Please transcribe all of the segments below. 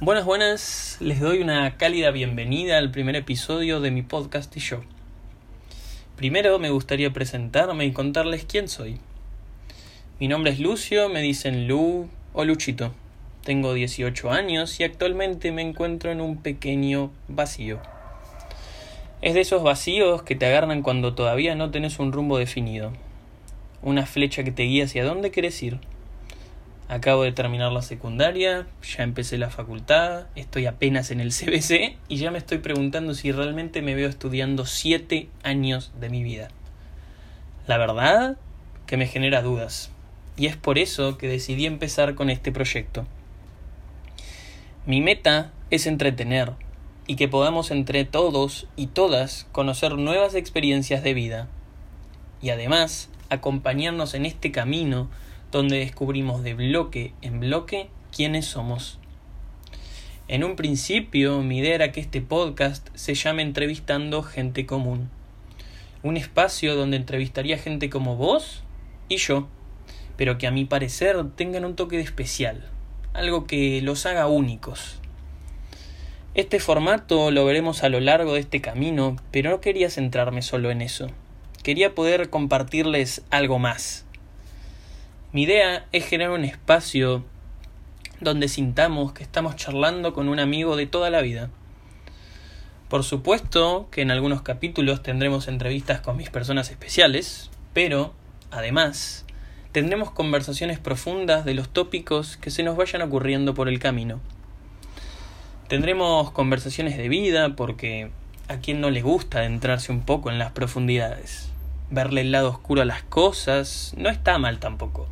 Buenas, buenas, les doy una cálida bienvenida al primer episodio de mi podcast y show. Primero me gustaría presentarme y contarles quién soy. Mi nombre es Lucio, me dicen Lu o Luchito. Tengo 18 años y actualmente me encuentro en un pequeño vacío. Es de esos vacíos que te agarran cuando todavía no tenés un rumbo definido. Una flecha que te guía hacia dónde quieres ir Acabo de terminar la secundaria, ya empecé la facultad, estoy apenas en el CBC y ya me estoy preguntando si realmente me veo estudiando siete años de mi vida. La verdad que me genera dudas y es por eso que decidí empezar con este proyecto. Mi meta es entretener y que podamos entre todos y todas conocer nuevas experiencias de vida y además acompañarnos en este camino donde descubrimos de bloque en bloque quiénes somos. En un principio mi idea era que este podcast se llame Entrevistando Gente Común. Un espacio donde entrevistaría gente como vos y yo, pero que a mi parecer tengan un toque de especial, algo que los haga únicos. Este formato lo veremos a lo largo de este camino, pero no quería centrarme solo en eso. Quería poder compartirles algo más, mi idea es generar un espacio donde sintamos que estamos charlando con un amigo de toda la vida. Por supuesto que en algunos capítulos tendremos entrevistas con mis personas especiales, pero, además, tendremos conversaciones profundas de los tópicos que se nos vayan ocurriendo por el camino. Tendremos conversaciones de vida porque a quien no le gusta adentrarse un poco en las profundidades. Verle el lado oscuro a las cosas no está mal tampoco.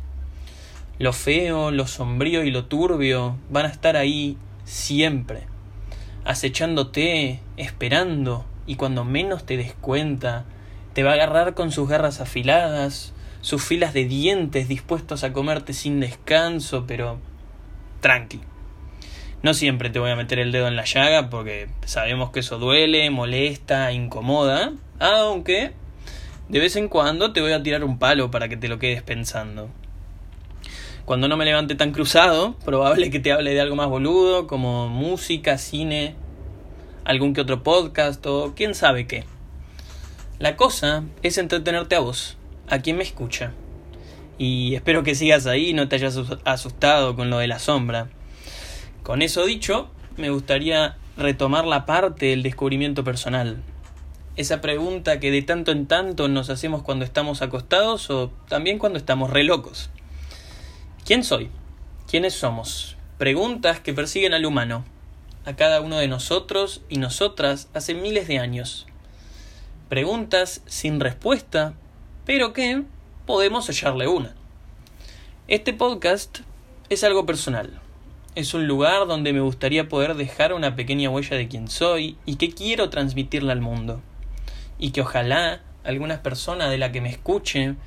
Lo feo, lo sombrío y lo turbio van a estar ahí siempre, acechándote, esperando, y cuando menos te des cuenta, te va a agarrar con sus garras afiladas, sus filas de dientes dispuestos a comerte sin descanso, pero tranqui. No siempre te voy a meter el dedo en la llaga porque sabemos que eso duele, molesta, incomoda, aunque de vez en cuando te voy a tirar un palo para que te lo quedes pensando. Cuando no me levante tan cruzado, probable que te hable de algo más boludo, como música, cine, algún que otro podcast o quién sabe qué. La cosa es entretenerte a vos, a quien me escucha. Y espero que sigas ahí no te hayas asustado con lo de la sombra. Con eso dicho, me gustaría retomar la parte del descubrimiento personal. Esa pregunta que de tanto en tanto nos hacemos cuando estamos acostados o también cuando estamos re locos. ¿Quién soy? ¿Quiénes somos? Preguntas que persiguen al humano, a cada uno de nosotros y nosotras hace miles de años. Preguntas sin respuesta, pero que podemos hallarle una. Este podcast es algo personal. Es un lugar donde me gustaría poder dejar una pequeña huella de quién soy y que quiero transmitirle al mundo. Y que ojalá algunas personas de la que me escuchen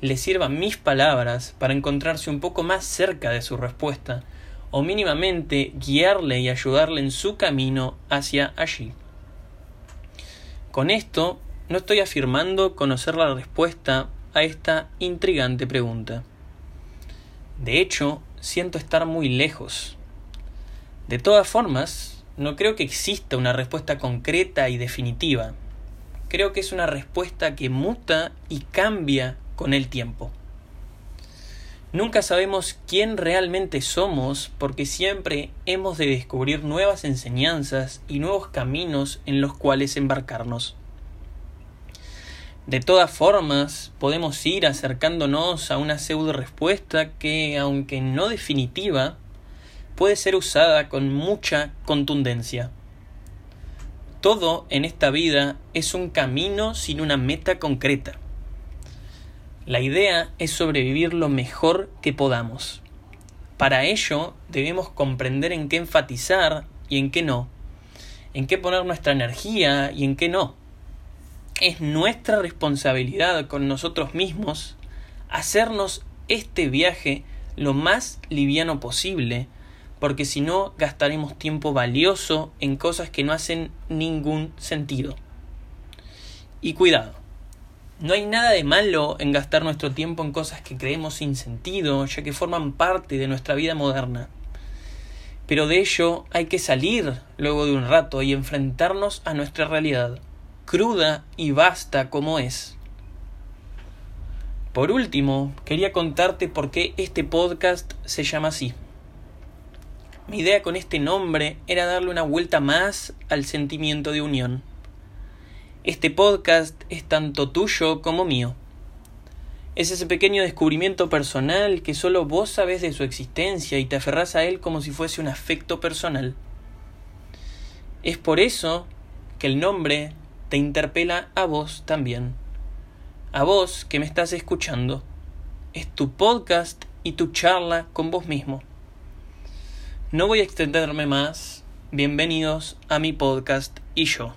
le sirvan mis palabras para encontrarse un poco más cerca de su respuesta, o mínimamente guiarle y ayudarle en su camino hacia allí. Con esto no estoy afirmando conocer la respuesta a esta intrigante pregunta. De hecho, siento estar muy lejos. De todas formas, no creo que exista una respuesta concreta y definitiva. Creo que es una respuesta que muta y cambia con el tiempo. Nunca sabemos quién realmente somos porque siempre hemos de descubrir nuevas enseñanzas y nuevos caminos en los cuales embarcarnos. De todas formas, podemos ir acercándonos a una pseudo respuesta que, aunque no definitiva, puede ser usada con mucha contundencia. Todo en esta vida es un camino sin una meta concreta. La idea es sobrevivir lo mejor que podamos. Para ello debemos comprender en qué enfatizar y en qué no, en qué poner nuestra energía y en qué no. Es nuestra responsabilidad con nosotros mismos hacernos este viaje lo más liviano posible, porque si no gastaremos tiempo valioso en cosas que no hacen ningún sentido. Y cuidado, no hay nada de malo en gastar nuestro tiempo en cosas que creemos sin sentido, ya que forman parte de nuestra vida moderna. Pero de ello hay que salir luego de un rato y enfrentarnos a nuestra realidad, cruda y vasta como es. Por último, quería contarte por qué este podcast se llama así. Mi idea con este nombre era darle una vuelta más al sentimiento de unión. Este podcast es tanto tuyo como mío. Es ese pequeño descubrimiento personal que solo vos sabés de su existencia y te aferrás a él como si fuese un afecto personal. Es por eso que el nombre te interpela a vos también. A vos que me estás escuchando. Es tu podcast y tu charla con vos mismo. No voy a extenderme más. Bienvenidos a mi podcast y yo.